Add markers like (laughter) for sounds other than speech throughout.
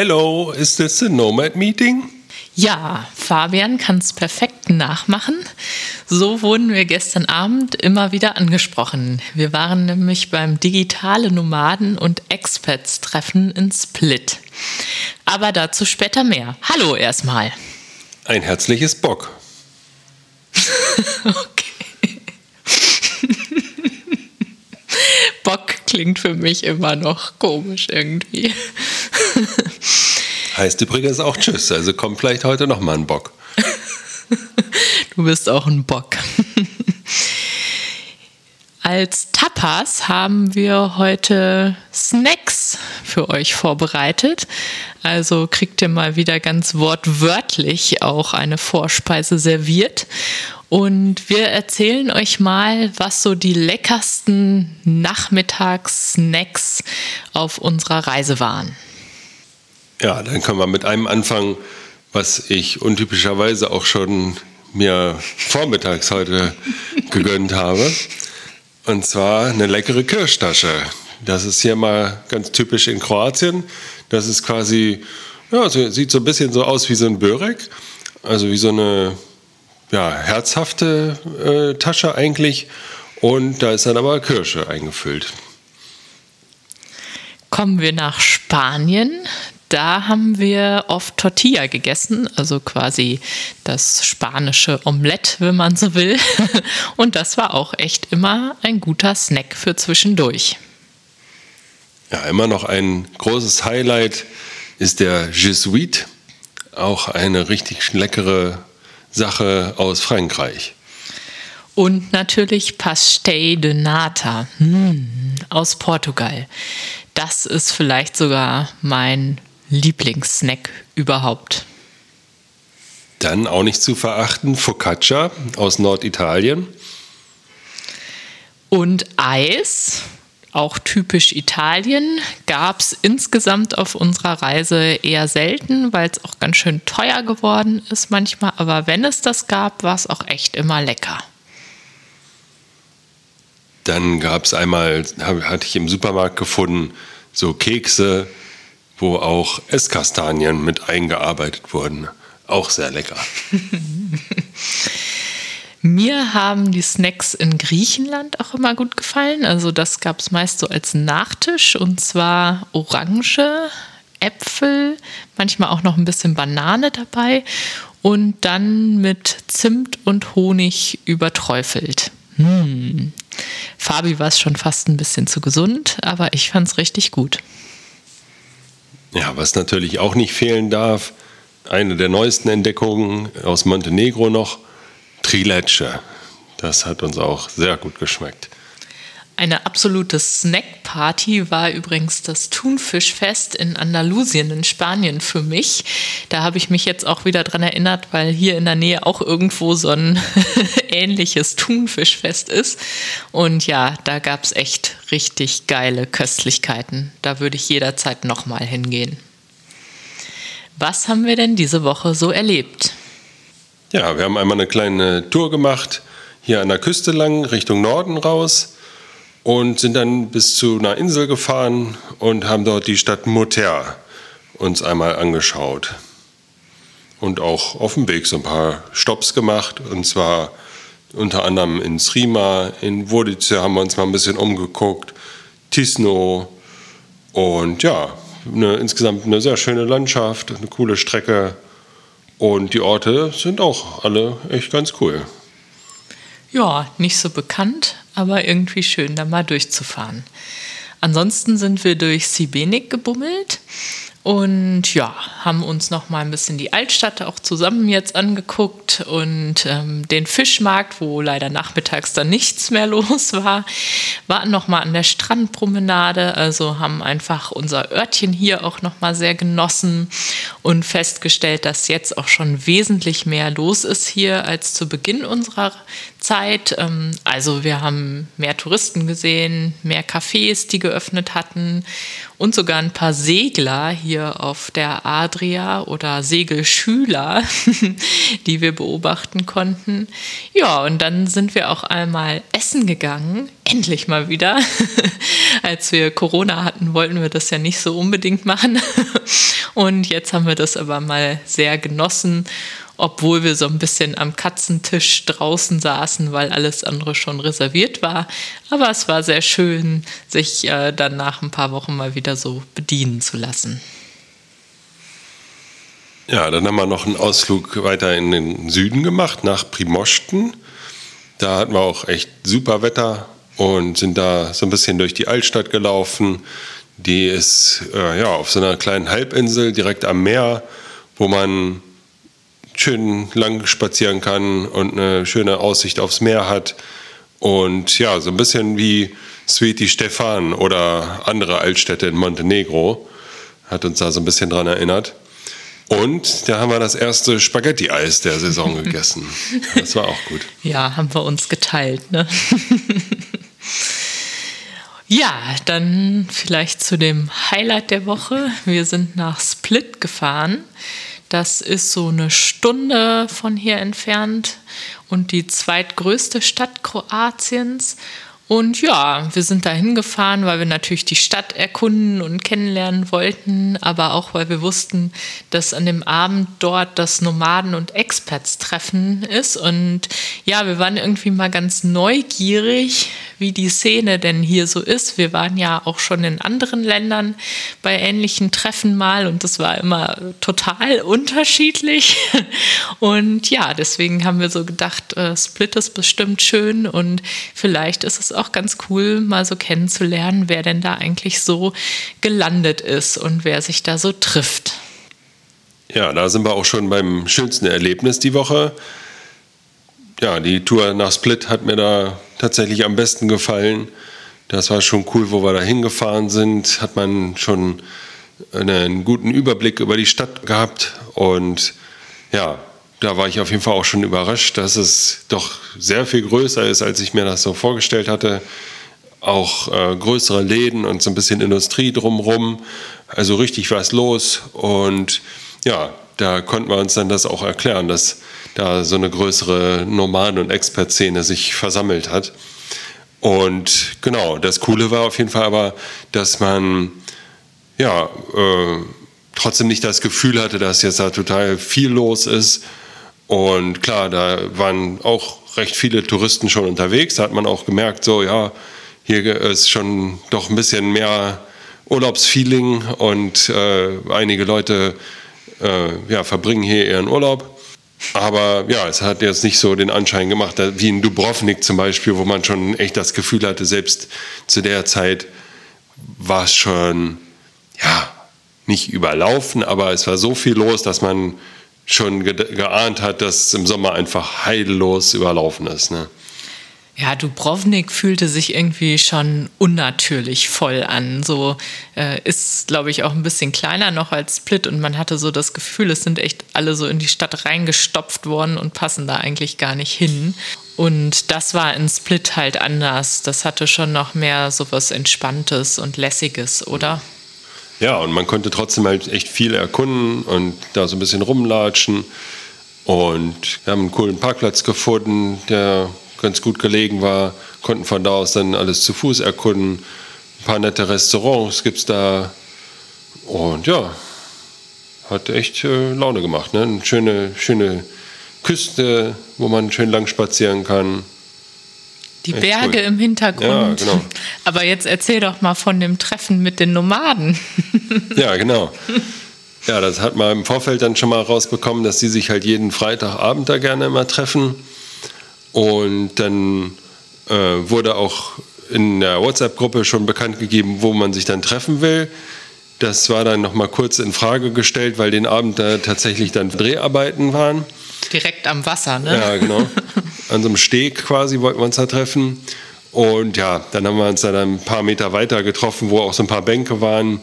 Hello, is this a Nomad Meeting? Ja, Fabian kann es perfekt nachmachen. So wurden wir gestern Abend immer wieder angesprochen. Wir waren nämlich beim digitale Nomaden und Expats Treffen in Split. Aber dazu später mehr. Hallo erstmal. Ein herzliches Bock. (laughs) okay. (laughs) Bock klingt für mich immer noch komisch irgendwie. (laughs) Heißt übrigens auch Tschüss, also kommt vielleicht heute nochmal ein Bock. (laughs) du bist auch ein Bock. (laughs) Als Tapas haben wir heute Snacks für euch vorbereitet. Also kriegt ihr mal wieder ganz wortwörtlich auch eine Vorspeise serviert. Und wir erzählen euch mal, was so die leckersten Nachmittagssnacks auf unserer Reise waren. Ja, dann können wir mit einem anfangen, was ich untypischerweise auch schon mir vormittags heute (laughs) gegönnt habe. Und zwar eine leckere Kirschtasche. Das ist hier mal ganz typisch in Kroatien. Das ist quasi, ja, sieht so ein bisschen so aus wie so ein Börek. Also wie so eine ja, herzhafte äh, Tasche eigentlich. Und da ist dann aber Kirsche eingefüllt. Kommen wir nach Spanien da haben wir oft Tortilla gegessen, also quasi das spanische Omelette, wenn man so will. (laughs) Und das war auch echt immer ein guter Snack für zwischendurch. Ja, immer noch ein großes Highlight ist der Jesuit, auch eine richtig leckere Sache aus Frankreich. Und natürlich Pastel de Nata hm, aus Portugal. Das ist vielleicht sogar mein Lieblingssnack überhaupt? Dann auch nicht zu verachten Focaccia aus Norditalien. Und Eis, auch typisch Italien, gab es insgesamt auf unserer Reise eher selten, weil es auch ganz schön teuer geworden ist manchmal. Aber wenn es das gab, war es auch echt immer lecker. Dann gab es einmal, hatte ich im Supermarkt gefunden, so Kekse wo auch Esskastanien mit eingearbeitet wurden. Auch sehr lecker. (laughs) Mir haben die Snacks in Griechenland auch immer gut gefallen. Also das gab es meist so als Nachtisch und zwar Orange, Äpfel, manchmal auch noch ein bisschen Banane dabei und dann mit Zimt und Honig überträufelt. Hm. Fabi war es schon fast ein bisschen zu gesund, aber ich fand es richtig gut. Ja, was natürlich auch nicht fehlen darf, eine der neuesten Entdeckungen aus Montenegro noch, Trilecce. Das hat uns auch sehr gut geschmeckt. Eine absolute Snackparty war übrigens das Thunfischfest in Andalusien in Spanien für mich. Da habe ich mich jetzt auch wieder dran erinnert, weil hier in der Nähe auch irgendwo so ein (laughs) ähnliches Thunfischfest ist. Und ja, da gab es echt richtig geile Köstlichkeiten. Da würde ich jederzeit nochmal hingehen. Was haben wir denn diese Woche so erlebt? Ja, wir haben einmal eine kleine Tour gemacht, hier an der Küste lang, Richtung Norden raus und sind dann bis zu einer Insel gefahren und haben dort die Stadt Moter uns einmal angeschaut. Und auch auf dem Weg so ein paar Stops gemacht. Und zwar unter anderem in Srima, in Vodice haben wir uns mal ein bisschen umgeguckt, Tisno. Und ja, eine, insgesamt eine sehr schöne Landschaft, eine coole Strecke. Und die Orte sind auch alle echt ganz cool. Ja, nicht so bekannt, aber irgendwie schön, da mal durchzufahren. Ansonsten sind wir durch Sibenik gebummelt und ja, haben uns noch mal ein bisschen die Altstadt auch zusammen jetzt angeguckt und ähm, den Fischmarkt, wo leider nachmittags dann nichts mehr (laughs) los war, waren noch mal an der Strandpromenade, also haben einfach unser Örtchen hier auch noch mal sehr genossen und festgestellt, dass jetzt auch schon wesentlich mehr los ist hier als zu Beginn unserer Zeit. Ähm, also wir haben mehr Touristen gesehen, mehr Cafés, die geöffnet hatten und sogar ein paar Segler hier auf der Adria oder Segelschüler, (laughs) die wir beobachten konnten. Ja, und dann sind wir auch einmal essen gegangen, endlich mal wieder. (laughs) Als wir Corona hatten, wollten wir das ja nicht so unbedingt machen. (laughs) Und jetzt haben wir das aber mal sehr genossen obwohl wir so ein bisschen am Katzentisch draußen saßen, weil alles andere schon reserviert war. Aber es war sehr schön, sich äh, dann nach ein paar Wochen mal wieder so bedienen zu lassen. Ja, dann haben wir noch einen Ausflug weiter in den Süden gemacht, nach Primosten. Da hatten wir auch echt super Wetter und sind da so ein bisschen durch die Altstadt gelaufen. Die ist äh, ja auf so einer kleinen Halbinsel direkt am Meer, wo man schön lang spazieren kann und eine schöne Aussicht aufs Meer hat. Und ja, so ein bisschen wie Sweetie Stefan oder andere Altstädte in Montenegro. Hat uns da so ein bisschen dran erinnert. Und da haben wir das erste Spaghetti-Eis der Saison (laughs) gegessen. Das war auch gut. Ja, haben wir uns geteilt, ne? (laughs) ja, dann vielleicht zu dem Highlight der Woche. Wir sind nach Split gefahren. Das ist so eine Stunde von hier entfernt und die zweitgrößte Stadt Kroatiens. Und ja, wir sind da hingefahren, weil wir natürlich die Stadt erkunden und kennenlernen wollten, aber auch weil wir wussten, dass an dem Abend dort das Nomaden- und Experts-Treffen ist. Und ja, wir waren irgendwie mal ganz neugierig, wie die Szene denn hier so ist. Wir waren ja auch schon in anderen Ländern bei ähnlichen Treffen mal und das war immer total unterschiedlich. (laughs) Und ja, deswegen haben wir so gedacht, äh, Split ist bestimmt schön und vielleicht ist es auch ganz cool, mal so kennenzulernen, wer denn da eigentlich so gelandet ist und wer sich da so trifft. Ja, da sind wir auch schon beim schönsten Erlebnis die Woche. Ja, die Tour nach Split hat mir da tatsächlich am besten gefallen. Das war schon cool, wo wir da hingefahren sind. Hat man schon einen guten Überblick über die Stadt gehabt. Und ja, da war ich auf jeden Fall auch schon überrascht, dass es doch sehr viel größer ist, als ich mir das so vorgestellt hatte. Auch äh, größere Läden und so ein bisschen Industrie drumherum. Also richtig was los. Und ja, da konnten wir uns dann das auch erklären, dass da so eine größere Nomaden- und Expert-Szene sich versammelt hat. Und genau, das Coole war auf jeden Fall aber, dass man ja äh, trotzdem nicht das Gefühl hatte, dass jetzt da total viel los ist, und klar, da waren auch recht viele Touristen schon unterwegs. Da hat man auch gemerkt, so ja, hier ist schon doch ein bisschen mehr Urlaubsfeeling und äh, einige Leute äh, ja, verbringen hier ihren Urlaub. Aber ja, es hat jetzt nicht so den Anschein gemacht, wie in Dubrovnik zum Beispiel, wo man schon echt das Gefühl hatte, selbst zu der Zeit war es schon, ja, nicht überlaufen, aber es war so viel los, dass man schon ge geahnt hat, dass es im Sommer einfach heillos überlaufen ist. Ne? Ja, Dubrovnik fühlte sich irgendwie schon unnatürlich voll an. So äh, ist, glaube ich, auch ein bisschen kleiner noch als Split und man hatte so das Gefühl, es sind echt alle so in die Stadt reingestopft worden und passen da eigentlich gar nicht hin. Und das war in Split halt anders. Das hatte schon noch mehr so was Entspanntes und Lässiges, oder? Mhm. Ja, und man konnte trotzdem halt echt viel erkunden und da so ein bisschen rumlatschen. Und wir haben einen coolen Parkplatz gefunden, der ganz gut gelegen war, konnten von da aus dann alles zu Fuß erkunden. Ein paar nette Restaurants gibt es da. Und ja, hat echt äh, Laune gemacht. Ne? Eine schöne, schöne Küste, wo man schön lang spazieren kann. Die Echt Berge cool. im Hintergrund. Ja, genau. Aber jetzt erzähl doch mal von dem Treffen mit den Nomaden. ja, genau. Ja, das hat man im Vorfeld dann schon mal rausbekommen, dass sie sich halt jeden Freitagabend da gerne immer treffen. Und dann äh, wurde auch in der WhatsApp-Gruppe schon bekannt gegeben, wo man sich dann treffen will. Das war dann nochmal kurz in Frage gestellt, weil den Abend da tatsächlich dann Dreharbeiten waren. Direkt am Wasser, ne? Ja, genau. (laughs) An so einem Steg quasi wollten wir uns da treffen. Und ja, dann haben wir uns dann ein paar Meter weiter getroffen, wo auch so ein paar Bänke waren.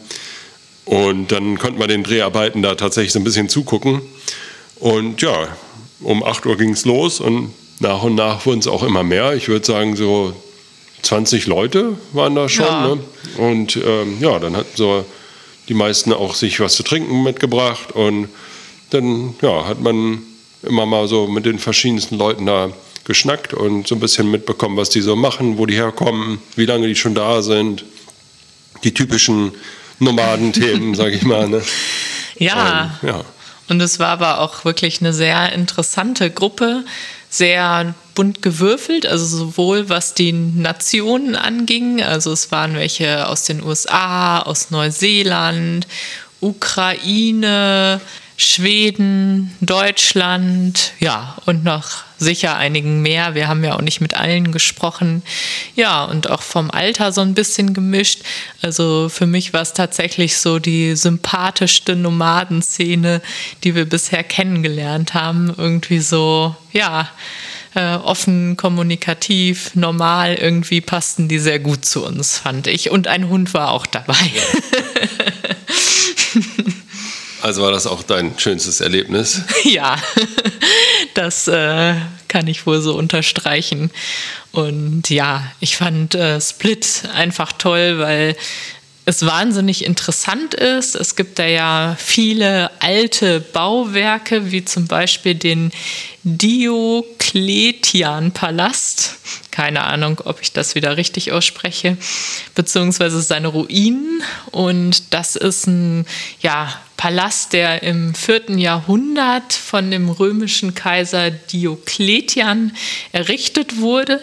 Und dann konnten wir den Dreharbeiten da tatsächlich so ein bisschen zugucken. Und ja, um 8 Uhr ging es los und nach und nach wurden es auch immer mehr. Ich würde sagen, so 20 Leute waren da schon. Ja. Ne? Und ähm, ja, dann hatten so die meisten auch sich was zu trinken mitgebracht. Und dann ja, hat man immer mal so mit den verschiedensten Leuten da geschnackt und so ein bisschen mitbekommen, was die so machen, wo die herkommen, wie lange die schon da sind. Die typischen Nomadenthemen, sag ich mal. Ne? Ja. Und, ja. Und es war aber auch wirklich eine sehr interessante Gruppe, sehr bunt gewürfelt, also sowohl was die Nationen anging, also es waren welche aus den USA, aus Neuseeland, Ukraine, Schweden, Deutschland, ja, und noch sicher einigen mehr. Wir haben ja auch nicht mit allen gesprochen. Ja, und auch vom Alter so ein bisschen gemischt. Also für mich war es tatsächlich so die sympathischste Nomadenszene, die wir bisher kennengelernt haben. Irgendwie so, ja, äh, offen, kommunikativ, normal. Irgendwie passten die sehr gut zu uns, fand ich. Und ein Hund war auch dabei. (laughs) Also war das auch dein schönstes Erlebnis? (laughs) Ja, (laughs) das äh, kann ich wohl so unterstreichen. Und ja, ich fand äh, Split einfach toll, weil es wahnsinnig interessant ist. Es gibt da ja viele alte Bauwerke, wie zum Beispiel den Diokletian-Palast. Keine Ahnung, ob ich das wieder richtig ausspreche, beziehungsweise seine Ruinen. Und das ist ein ja, Palast, der im vierten Jahrhundert von dem römischen Kaiser Diokletian errichtet wurde.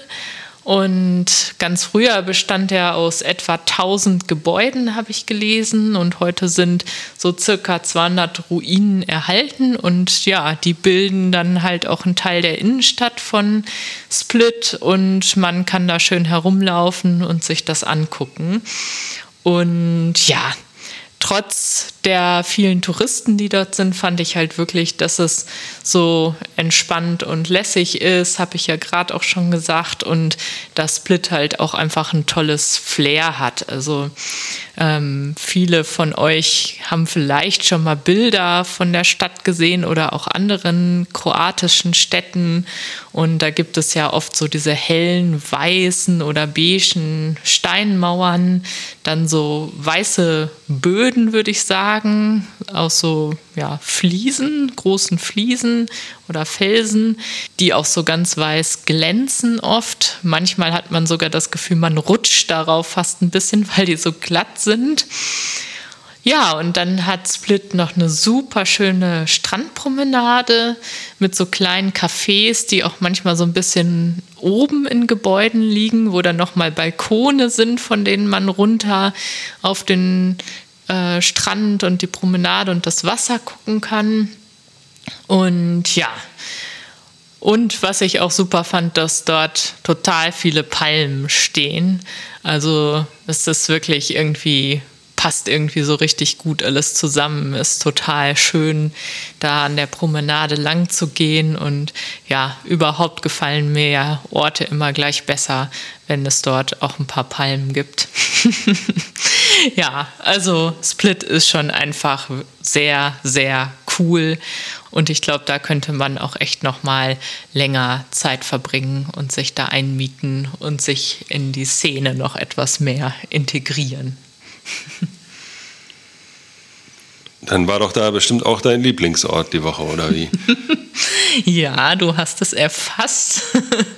Und ganz früher bestand er aus etwa 1000 Gebäuden, habe ich gelesen. Und heute sind so circa 200 Ruinen erhalten. Und ja, die bilden dann halt auch einen Teil der Innenstadt von Split. Und man kann da schön herumlaufen und sich das angucken. Und ja, trotz der vielen Touristen, die dort sind, fand ich halt wirklich, dass es so entspannt und lässig ist, habe ich ja gerade auch schon gesagt, und das Split halt auch einfach ein tolles Flair hat. Also ähm, viele von euch haben vielleicht schon mal Bilder von der Stadt gesehen oder auch anderen kroatischen Städten. Und da gibt es ja oft so diese hellen, weißen oder beigen Steinmauern, dann so weiße Böden, würde ich sagen, aus so ja, Fliesen, großen Fliesen oder Felsen, die auch so ganz weiß glänzen oft. Manchmal hat man sogar das Gefühl, man rutscht darauf fast ein bisschen, (laughs) weil die so glatt sind. Ja, und dann hat Split noch eine super schöne Strandpromenade mit so kleinen Cafés, die auch manchmal so ein bisschen oben in Gebäuden liegen, wo dann nochmal Balkone sind, von denen man runter auf den äh, Strand und die Promenade und das Wasser gucken kann. Und ja, und was ich auch super fand, dass dort total viele Palmen stehen. Also es ist wirklich irgendwie passt irgendwie so richtig gut alles zusammen. Ist total schön, da an der Promenade lang zu gehen. Und ja, überhaupt gefallen mir ja Orte immer gleich besser, wenn es dort auch ein paar Palmen gibt. (laughs) ja, also Split ist schon einfach sehr, sehr cool. Und ich glaube, da könnte man auch echt noch mal länger Zeit verbringen und sich da einmieten und sich in die Szene noch etwas mehr integrieren. (laughs) Dann war doch da bestimmt auch dein Lieblingsort die Woche, oder wie? (laughs) ja, du hast es erfasst.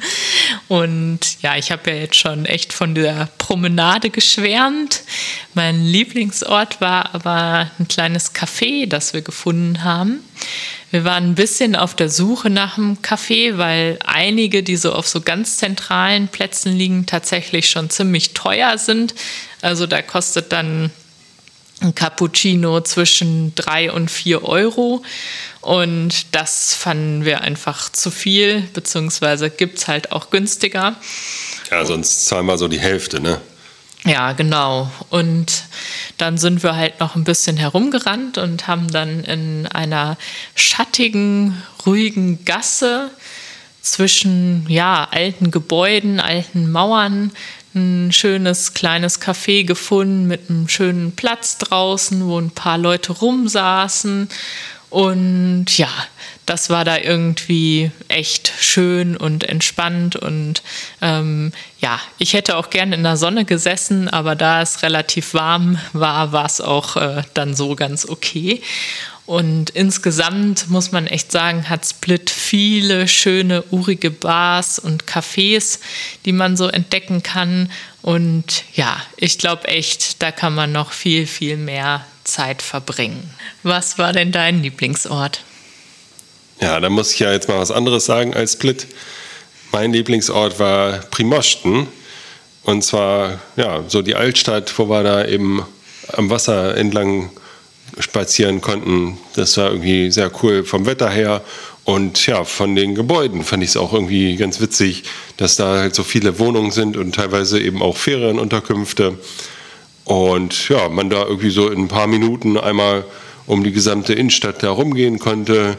(laughs) Und ja, ich habe ja jetzt schon echt von der Promenade geschwärmt. Mein Lieblingsort war aber ein kleines Café, das wir gefunden haben. Wir waren ein bisschen auf der Suche nach einem Café, weil einige, die so auf so ganz zentralen Plätzen liegen, tatsächlich schon ziemlich teuer sind. Also da kostet dann ein Cappuccino zwischen drei und vier Euro. Und das fanden wir einfach zu viel, beziehungsweise gibt es halt auch günstiger. Ja, sonst zahlen wir so die Hälfte, ne? Ja, genau. Und dann sind wir halt noch ein bisschen herumgerannt und haben dann in einer schattigen, ruhigen Gasse zwischen ja, alten Gebäuden, alten Mauern ein schönes kleines Café gefunden mit einem schönen Platz draußen, wo ein paar Leute rumsaßen. Und ja, das war da irgendwie echt schön und entspannt. Und ähm, ja, ich hätte auch gerne in der Sonne gesessen, aber da es relativ warm war, war es auch äh, dann so ganz okay. Und insgesamt muss man echt sagen, hat Split viele schöne, urige Bars und Cafés, die man so entdecken kann. Und ja, ich glaube echt, da kann man noch viel, viel mehr Zeit verbringen. Was war denn dein Lieblingsort? Ja, da muss ich ja jetzt mal was anderes sagen als Split. Mein Lieblingsort war Primosten. Und zwar, ja, so die Altstadt, wo wir da eben am Wasser entlang spazieren konnten. Das war irgendwie sehr cool vom Wetter her. Und ja, von den Gebäuden fand ich es auch irgendwie ganz witzig, dass da halt so viele Wohnungen sind und teilweise eben auch Ferienunterkünfte. Und ja, man da irgendwie so in ein paar Minuten einmal um die gesamte Innenstadt da rumgehen konnte.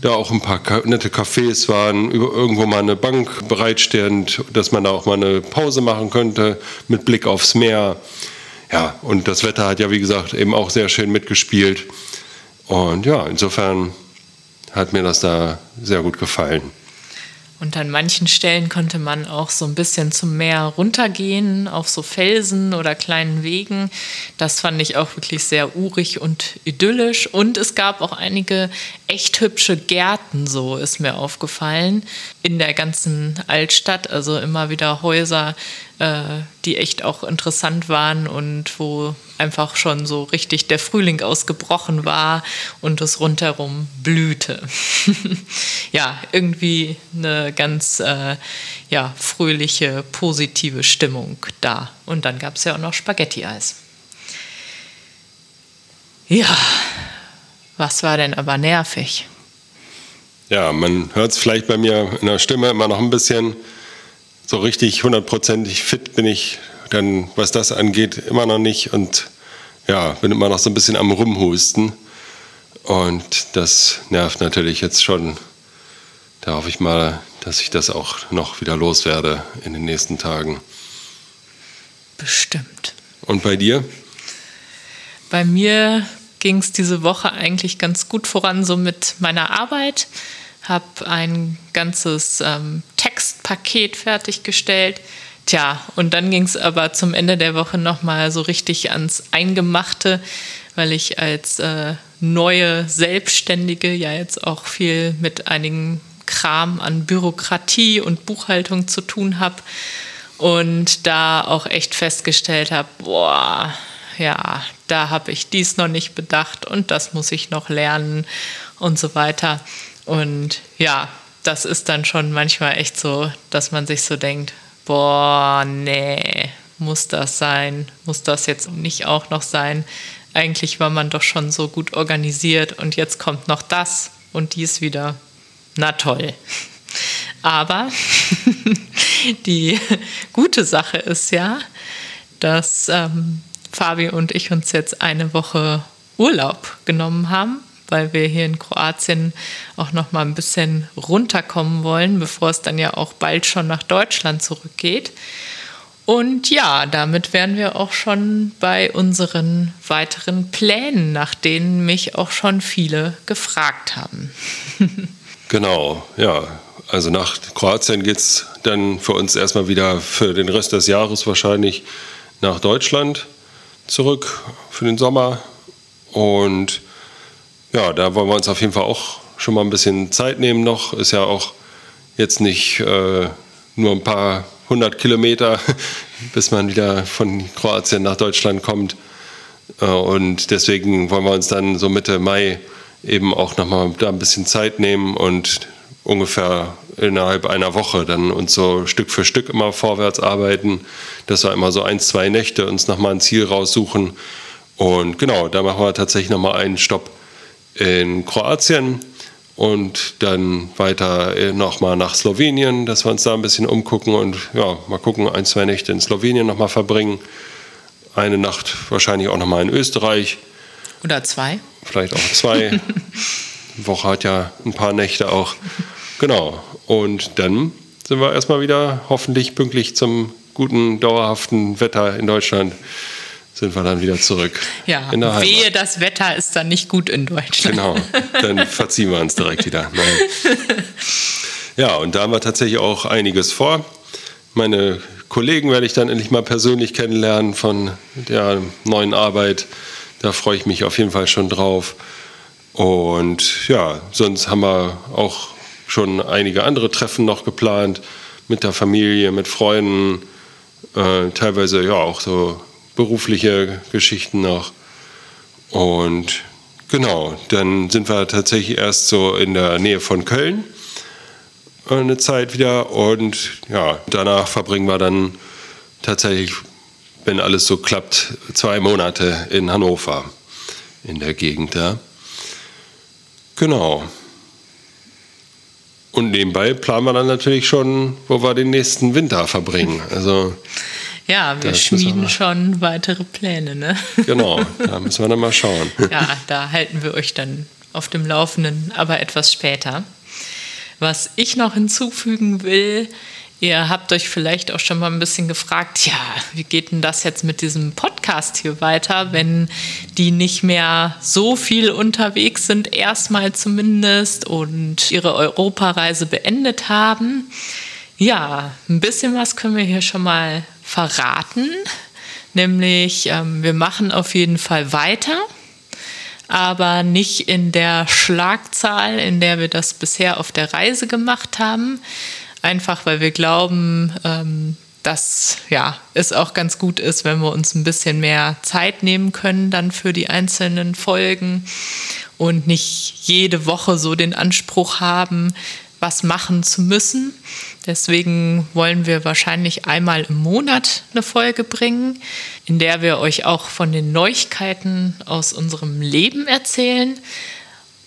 Da auch ein paar nette Cafés waren, irgendwo mal eine Bank bereitstehend, dass man da auch mal eine Pause machen könnte mit Blick aufs Meer. Ja, und das Wetter hat ja, wie gesagt, eben auch sehr schön mitgespielt. Und ja, insofern hat mir das da sehr gut gefallen. Und an manchen Stellen konnte man auch so ein bisschen zum Meer runtergehen, auf so Felsen oder kleinen Wegen. Das fand ich auch wirklich sehr urig und idyllisch. Und es gab auch einige echt hübsche Gärten, so ist mir aufgefallen, in der ganzen Altstadt. Also immer wieder Häuser, äh, die echt auch interessant waren und wo einfach schon so richtig der Frühling ausgebrochen war und es rundherum blühte. (laughs) ja, irgendwie eine ganz äh, ja, fröhliche, positive Stimmung da. Und dann gab es ja auch noch Spaghetti-Eis. Ja, was war denn aber nervig? Ja, man hört es vielleicht bei mir in der Stimme immer noch ein bisschen. So richtig hundertprozentig fit bin ich dann, was das angeht, immer noch nicht. Und ja, bin immer noch so ein bisschen am Rumhusten. Und das nervt natürlich jetzt schon. Da hoffe ich mal, dass ich das auch noch wieder loswerde in den nächsten Tagen. Bestimmt. Und bei dir? Bei mir ging es diese Woche eigentlich ganz gut voran, so mit meiner Arbeit. Habe ein ganzes ähm, Textpaket fertiggestellt Tja, und dann ging es aber zum Ende der Woche nochmal so richtig ans Eingemachte, weil ich als äh, neue Selbstständige ja jetzt auch viel mit einigen Kram an Bürokratie und Buchhaltung zu tun habe und da auch echt festgestellt habe, boah, ja, da habe ich dies noch nicht bedacht und das muss ich noch lernen und so weiter. Und ja, das ist dann schon manchmal echt so, dass man sich so denkt, boah, nee, muss das sein? Muss das jetzt nicht auch noch sein? Eigentlich war man doch schon so gut organisiert und jetzt kommt noch das und dies wieder. Na toll. (laughs) Aber (laughs) die gute Sache ist ja, dass ähm, Fabi und ich uns jetzt eine Woche Urlaub genommen haben weil wir hier in Kroatien auch noch mal ein bisschen runterkommen wollen, bevor es dann ja auch bald schon nach Deutschland zurückgeht. Und ja, damit wären wir auch schon bei unseren weiteren Plänen, nach denen mich auch schon viele gefragt haben. (laughs) genau, ja. Also nach Kroatien geht es dann für uns erstmal wieder für den Rest des Jahres wahrscheinlich nach Deutschland zurück für den Sommer. Und ja, da wollen wir uns auf jeden Fall auch schon mal ein bisschen Zeit nehmen noch. Ist ja auch jetzt nicht äh, nur ein paar hundert Kilometer, (laughs) bis man wieder von Kroatien nach Deutschland kommt. Äh, und deswegen wollen wir uns dann so Mitte Mai eben auch nochmal da ein bisschen Zeit nehmen und ungefähr innerhalb einer Woche dann uns so Stück für Stück immer vorwärts arbeiten, dass wir immer so ein, zwei Nächte uns nochmal ein Ziel raussuchen. Und genau, da machen wir tatsächlich nochmal einen Stopp in Kroatien und dann weiter äh, nochmal nach Slowenien, dass wir uns da ein bisschen umgucken und ja, mal gucken, ein, zwei Nächte in Slowenien nochmal verbringen. eine Nacht wahrscheinlich auch nochmal in Österreich. Oder zwei. Vielleicht auch zwei. (laughs) Woche hat ja ein paar Nächte auch. Genau. Und dann sind wir erstmal wieder hoffentlich pünktlich zum guten, dauerhaften Wetter in Deutschland sind wir dann wieder zurück. Ja, in der wehe, das Wetter ist dann nicht gut in Deutschland. Genau, dann (laughs) verziehen wir uns direkt wieder. Nein. Ja, und da haben wir tatsächlich auch einiges vor. Meine Kollegen werde ich dann endlich mal persönlich kennenlernen von der neuen Arbeit. Da freue ich mich auf jeden Fall schon drauf. Und ja, sonst haben wir auch schon einige andere Treffen noch geplant mit der Familie, mit Freunden, äh, teilweise ja auch so berufliche Geschichten noch. Und genau, dann sind wir tatsächlich erst so in der Nähe von Köln eine Zeit wieder und ja, danach verbringen wir dann tatsächlich, wenn alles so klappt, zwei Monate in Hannover, in der Gegend da. Genau. Und nebenbei planen wir dann natürlich schon, wo wir den nächsten Winter verbringen. Also ja, wir schmieden wir schon weitere Pläne, ne? Genau, da müssen wir dann mal schauen. (laughs) Ja, da halten wir euch dann auf dem Laufenden, aber etwas später. Was ich noch hinzufügen will, ihr habt euch vielleicht auch schon mal ein bisschen gefragt, ja, wie geht denn das jetzt mit diesem Podcast hier weiter, wenn die nicht mehr so viel unterwegs sind, erstmal zumindest, und ihre Europareise beendet haben? Ja, ein bisschen was können wir hier schon mal verraten. Nämlich, ähm, wir machen auf jeden Fall weiter, aber nicht in der Schlagzahl, in der wir das bisher auf der Reise gemacht haben. Einfach weil wir glauben, ähm, dass ja, es auch ganz gut ist, wenn wir uns ein bisschen mehr Zeit nehmen können dann für die einzelnen Folgen und nicht jede Woche so den Anspruch haben, was machen zu müssen. Deswegen wollen wir wahrscheinlich einmal im Monat eine Folge bringen, in der wir euch auch von den Neuigkeiten aus unserem Leben erzählen,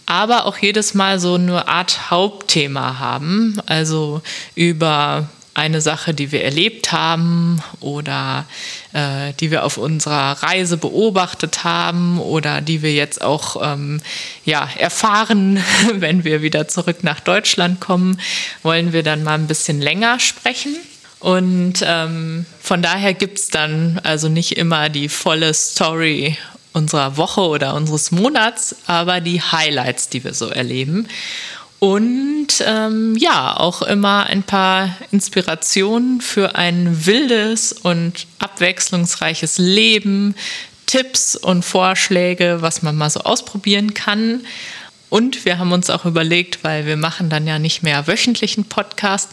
aber auch jedes Mal so eine Art Hauptthema haben, also über eine Sache, die wir erlebt haben oder äh, die wir auf unserer Reise beobachtet haben oder die wir jetzt auch ähm, ja, erfahren, (laughs) wenn wir wieder zurück nach Deutschland kommen, wollen wir dann mal ein bisschen länger sprechen. Und ähm, von daher gibt es dann also nicht immer die volle Story unserer Woche oder unseres Monats, aber die Highlights, die wir so erleben und ähm, ja, auch immer ein paar Inspirationen für ein wildes und abwechslungsreiches Leben, Tipps und Vorschläge, was man mal so ausprobieren kann. Und wir haben uns auch überlegt, weil wir machen dann ja nicht mehr wöchentlichen Podcast,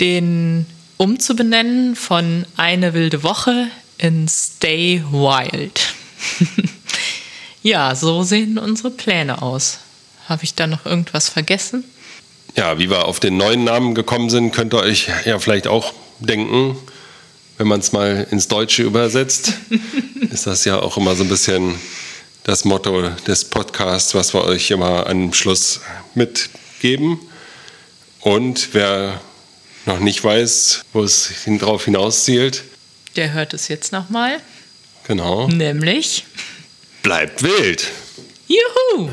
den umzubenennen von eine wilde Woche in Stay Wild. (laughs) ja, so sehen unsere Pläne aus. Habe ich da noch irgendwas vergessen? Ja, wie wir auf den neuen Namen gekommen sind, könnt ihr euch ja vielleicht auch denken. Wenn man es mal ins Deutsche übersetzt, (laughs) ist das ja auch immer so ein bisschen das Motto des Podcasts, was wir euch immer am Schluss mitgeben. Und wer noch nicht weiß, wo es darauf hinauszielt, der hört es jetzt nochmal. Genau. Nämlich bleibt wild. Juhu!